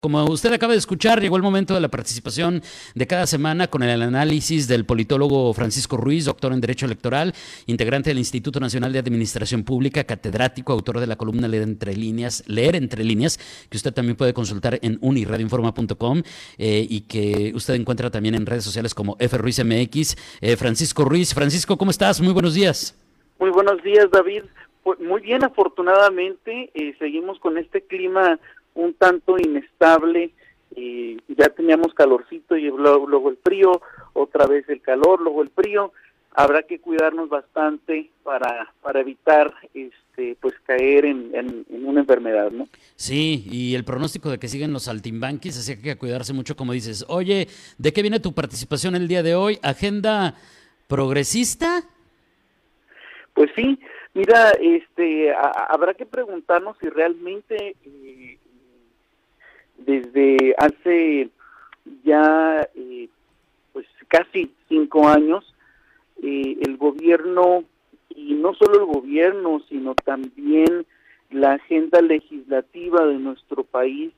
Como usted acaba de escuchar, llegó el momento de la participación de cada semana con el análisis del politólogo Francisco Ruiz, doctor en Derecho Electoral, integrante del Instituto Nacional de Administración Pública, catedrático, autor de la columna Leer entre líneas, Leer entre líneas, que usted también puede consultar en uniradioinforma.com eh, y que usted encuentra también en redes sociales como FRuizMX. Eh, Francisco Ruiz, Francisco, ¿cómo estás? Muy buenos días. Muy buenos días, David. Pues muy bien, afortunadamente, eh, seguimos con este clima un tanto inestable, y ya teníamos calorcito y luego, el frío, otra vez el calor, luego el frío, habrá que cuidarnos bastante para, para evitar este pues caer en, en, una enfermedad, ¿no? Sí, y el pronóstico de que siguen los altimbanquis, así que hay que cuidarse mucho, como dices. Oye, ¿de qué viene tu participación el día de hoy? ¿Agenda progresista? Pues sí, mira, este, habrá que preguntarnos si realmente eh, desde hace ya eh, pues casi cinco años eh, el gobierno y no solo el gobierno sino también la agenda legislativa de nuestro país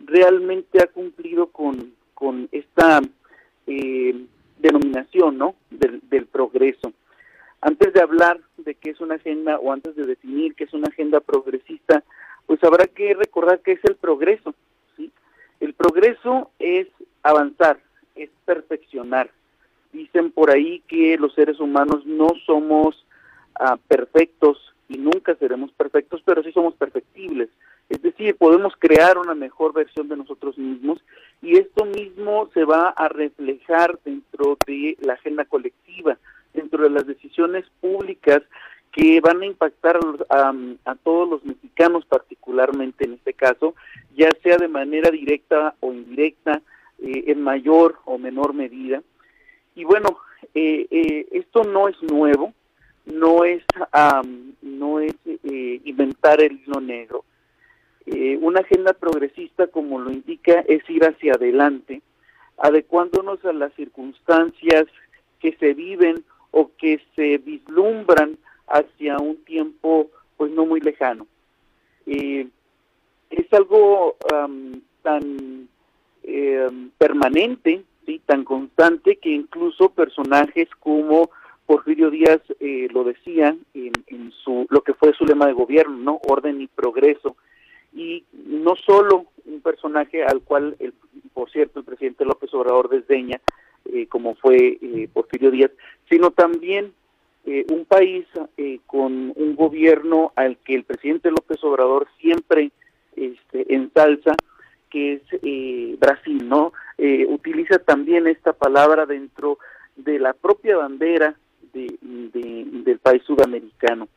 realmente ha cumplido con, con esta eh, denominación ¿no? del, del progreso. Antes de hablar de qué es una agenda o antes de definir qué es una agenda progresista, pues habrá que recordar qué es el progreso. El progreso es avanzar, es perfeccionar. Dicen por ahí que los seres humanos no somos ah, perfectos y nunca seremos perfectos, pero sí somos perfectibles. Es decir, podemos crear una mejor versión de nosotros mismos y esto mismo se va a reflejar dentro de la agenda colectiva, dentro de las decisiones públicas que van a impactar a, a, todos los mexicanos, particularmente en este caso, ya sea de manera directa o indirecta, eh, en mayor o menor medida. Y bueno, eh, eh, esto no es nuevo, no es, no es inventar el hilo negro. una agenda progresista, como lo indica, es ir hacia adelante, adecuándonos a las circunstancias que se viven o que se vislumbran hacia un tiempo pues no muy lejano. Eh, es algo tan em, permanente, sí, tan constante que incluso personajes como Porfirio Díaz eh, lo decía en, en, su lo que fue su lema de gobierno, no orden y progreso, y no solo un personaje al cual, el, por cierto, el presidente López Obrador desdeña, eh, como fue Porfirio Díaz, sino también eh, un país eh, con un gobierno al que el presidente López Obrador siempre este, ensalza, que es eh, Brasil, ¿no? utiliza también esta palabra dentro de la propia bandera de, del país sudamericano.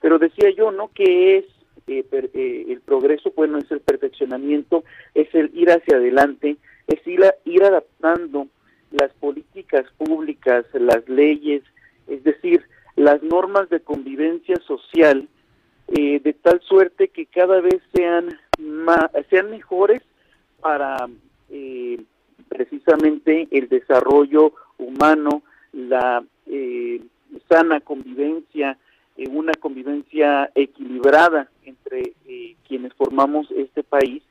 Pero decía yo, ¿no? Que es el progreso, bueno, es el perfeccionamiento, es el ir hacia adelante, es ir, ir adaptando las políticas públicas, las leyes, es decir, las normas de convivencia social eh, de tal suerte que cada vez sean sean mejores para eh, precisamente el desarrollo humano, la eh, sana convivencia, una convivencia equilibrada entre quienes formamos este país.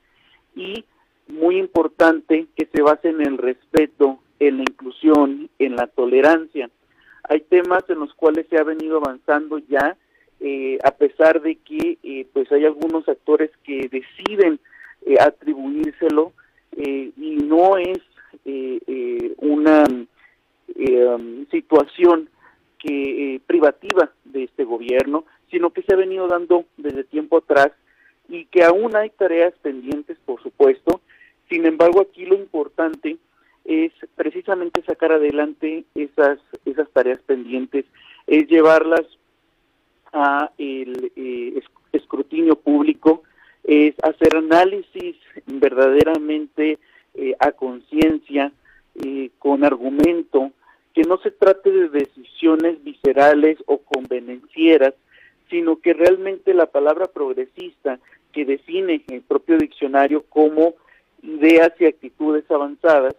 Y muy importante que se base en el respeto, en la inclusión, en la tolerancia. Hay temas en los cuales se ha venido avanzando ya, eh, a pesar de que eh, pues hay algunos actores que deciden eh, atribuírselo y no es una um, situación que privativa de este gobierno, sino que se ha venido dando desde tiempo atrás y que aún hay tareas pendientes, por supuesto. Sin embargo, aquí lo importante es precisamente sacar adelante esas, esas tareas pendientes, es llevarlas a el eh, escrutinio público, es hacer análisis verdaderamente eh, a conciencia, eh, con argumento, que no se trate de decisiones viscerales o convenencieras, sino que realmente la palabra progresista que define el propio diccionario como ideas y actitudes avanzadas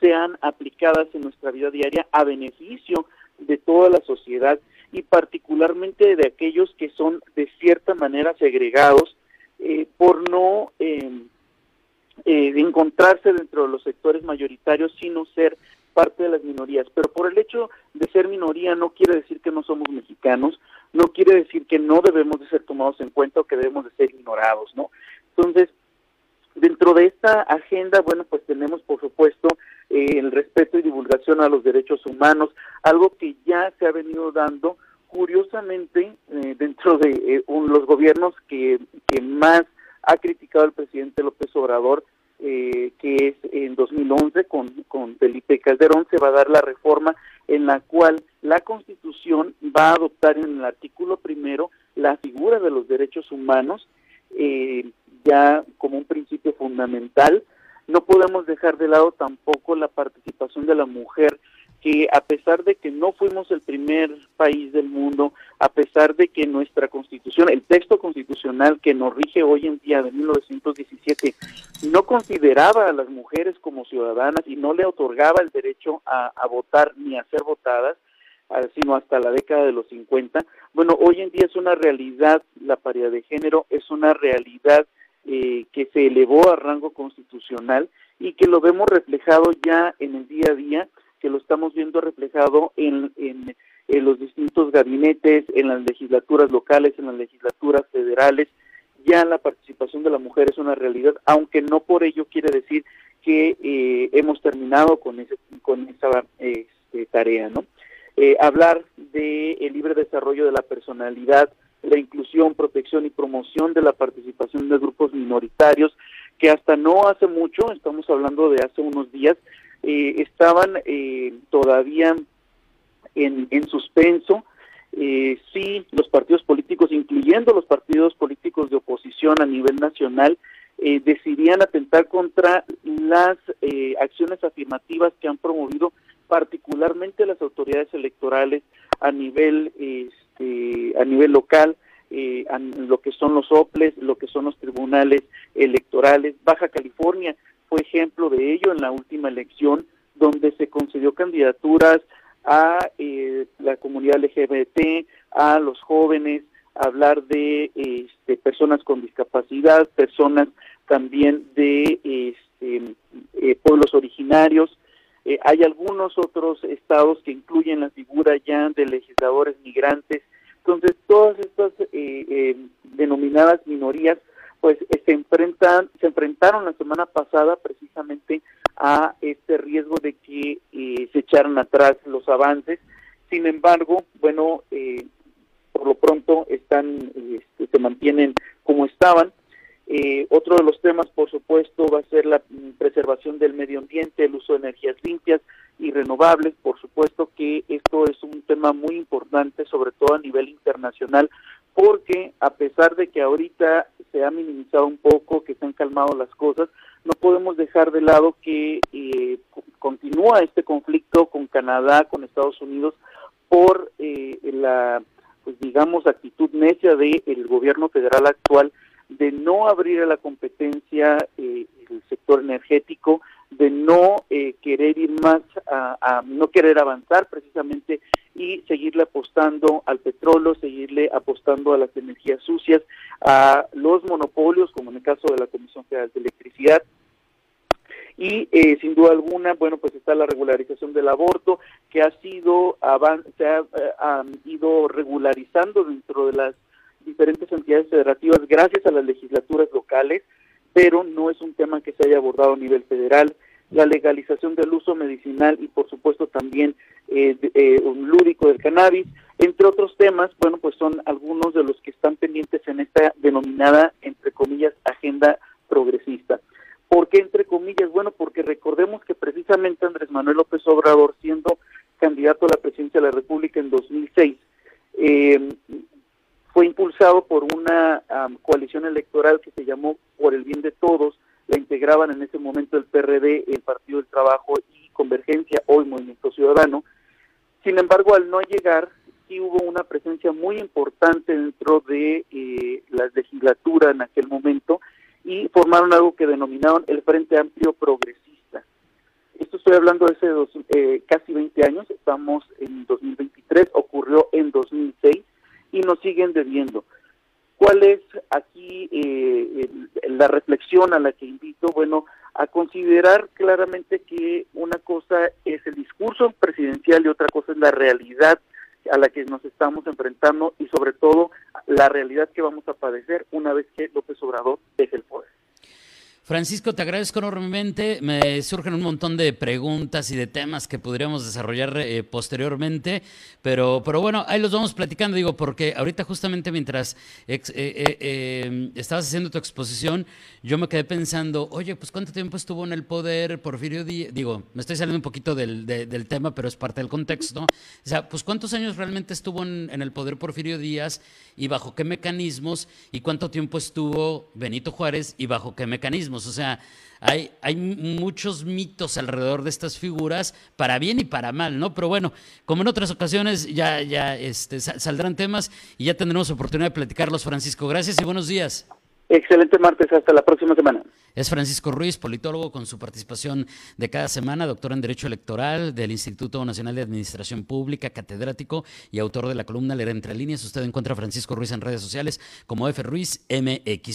sean aplicadas en nuestra vida diaria a beneficio de toda la sociedad y particularmente de aquellos que son de cierta manera segregados eh, por no em, eh, encontrarse dentro de los sectores mayoritarios, sino ser parte de las minorías. Pero por el hecho de ser minoría no quiere decir que no somos mexicanos, no quiere decir que no debemos de ser tomados en cuenta o que debemos de ser ignorados, ¿no? Entonces, dentro de esta agenda, bueno, pues tenemos por supuesto eh, el respeto y divulgación a los derechos humanos, algo que ya se ha venido dando curiosamente eh, dentro de eh, los gobiernos que, más ha criticado el presidente López Obrador, que es en 2011 con, con Felipe Calderón, se va a dar la reforma en la cual la Constitución va a adoptar en el artículo primero la figura de los derechos humanos ya como un principio fundamental. No podemos dejar de lado tampoco la participación de la mujer, que a pesar de que no fuimos el primer país del mundo, a pesar de que nuestra constitución, el texto constitucional que nos rige hoy en día de 1917, no consideraba a las mujeres como ciudadanas y no le otorgaba el derecho a, votar ni a ser votadas, sino hasta la década de los 50. Bueno, hoy en día es una realidad la paridad de género, es una realidad eh, que se elevó a rango constitucional y que lo vemos reflejado ya en el día a día, que lo estamos viendo reflejado en, en, los distintos gabinetes, en las legislaturas locales, en las legislaturas federales. Ya la participación de la mujer es una realidad, aunque no por ello quiere decir que eh, hemos terminado con, ese, con esa este, tarea, ¿no? Eh, hablar de el libre desarrollo de la personalidad, la inclusión, protección y promoción de la participación de grupos minoritarios, que hasta no hace mucho, estamos hablando de hace unos días, eh, estaban eh, todavía en, en suspenso. Eh, los partidos políticos, incluyendo los partidos políticos de oposición a nivel nacional, eh, decidían atentar contra las eh, acciones afirmativas que han promovido particularmente las autoridades electorales a nivel este, a nivel local, eh, lo que son los OPLES, lo que son los tribunales electorales. Baja California fue ejemplo de ello en la última elección, donde se concedió candidaturas a eh, la comunidad LGBT, a los jóvenes, hablar de este, personas con discapacidad, personas también de este, eh, pueblos originarios, eh, hay algunos otros estados que incluyen la figura ya de legisladores migrantes. Entonces, todas estas eh, eh, denominadas minorías, pues se enfrentan, se enfrentaron la semana pasada precisamente a este riesgo de que se echaran atrás los avances. Sin embargo, bueno, por lo pronto están, este, se mantienen como estaban eh, otro de los temas, por supuesto, va a ser la preservación del medio ambiente, el uso de energías limpias y renovables. Por supuesto que esto es un tema muy importante, sobre todo a nivel internacional, porque a pesar de que ahorita se ha minimizado un poco, que se han calmado las cosas, no podemos dejar de lado que eh, continúa este conflicto con Canadá, con Estados Unidos, por eh, la, pues digamos, actitud necia del gobierno federal actual de no abrir a la competencia eh, el sector energético, de no eh, querer ir más, a, no querer avanzar precisamente y seguirle apostando al petróleo, seguirle apostando a las energías sucias, a los monopolios, como en el caso de la Comisión Federal de Electricidad, y eh, sin duda alguna, bueno, pues está la regularización del aborto, que ha sido, se ha ido regularizando dentro de las diferentes entidades federativas gracias a las legislaturas locales, pero no es un tema que se haya abordado a nivel federal. La legalización del uso medicinal y por supuesto también eh, eh, lúdico del cannabis, entre otros temas, bueno, pues son algunos de los que están pendientes en esta denominada, entre comillas, agenda progresista. ¿Por qué entre comillas? Bueno, porque recordemos que precisamente Andrés Manuel López Obrador, siendo candidato a la presidencia de la República en 2006, eh, fue impulsado por una coalición electoral que se llamó Por el Bien de Todos, la integraban en ese momento el PRD, el Partido del Trabajo y Convergencia, hoy Movimiento Ciudadano. Sin embargo, al no llegar, sí hubo una presencia muy importante dentro de eh, la legislatura en aquel momento y formaron algo que denominaron el Frente Amplio Progresista. Esto estoy hablando de hace dos, eh, casi 20 años, estamos en 2023, ocurrió en 2006 y nos siguen debiendo. ¿Cuál es aquí eh, la reflexión a la que invito? Bueno, a considerar claramente que una cosa es el discurso presidencial y otra cosa es la realidad a la que nos estamos enfrentando y sobre todo la realidad que vamos a padecer una vez que López Obrador deje el. Francisco, te agradezco enormemente. Me surgen un montón de preguntas y de temas que podríamos desarrollar eh, posteriormente, pero, pero bueno, ahí los vamos platicando, digo, porque ahorita justamente mientras eh, eh, estabas haciendo tu exposición, yo me quedé pensando, oye, pues cuánto tiempo estuvo en el poder Porfirio Díaz, digo, me estoy saliendo un poquito del, del tema, pero es parte del contexto. O sea, pues cuántos años realmente estuvo en el poder Porfirio Díaz y bajo qué mecanismos, y cuánto tiempo estuvo Benito Juárez y bajo qué mecanismos. O sea, hay, hay muchos mitos alrededor de estas figuras, para bien y para mal, ¿no? Pero bueno, como en otras ocasiones, ya, ya este, saldrán temas y ya tendremos oportunidad de platicarlos, Francisco. Gracias y buenos días. Excelente martes, hasta la próxima semana. Es Francisco Ruiz, politólogo, con su participación de cada semana, doctor en Derecho Electoral del Instituto Nacional de Administración Pública, catedrático y autor de la columna Leer entre líneas. Usted encuentra a Francisco Ruiz en redes sociales como F. Ruiz MX.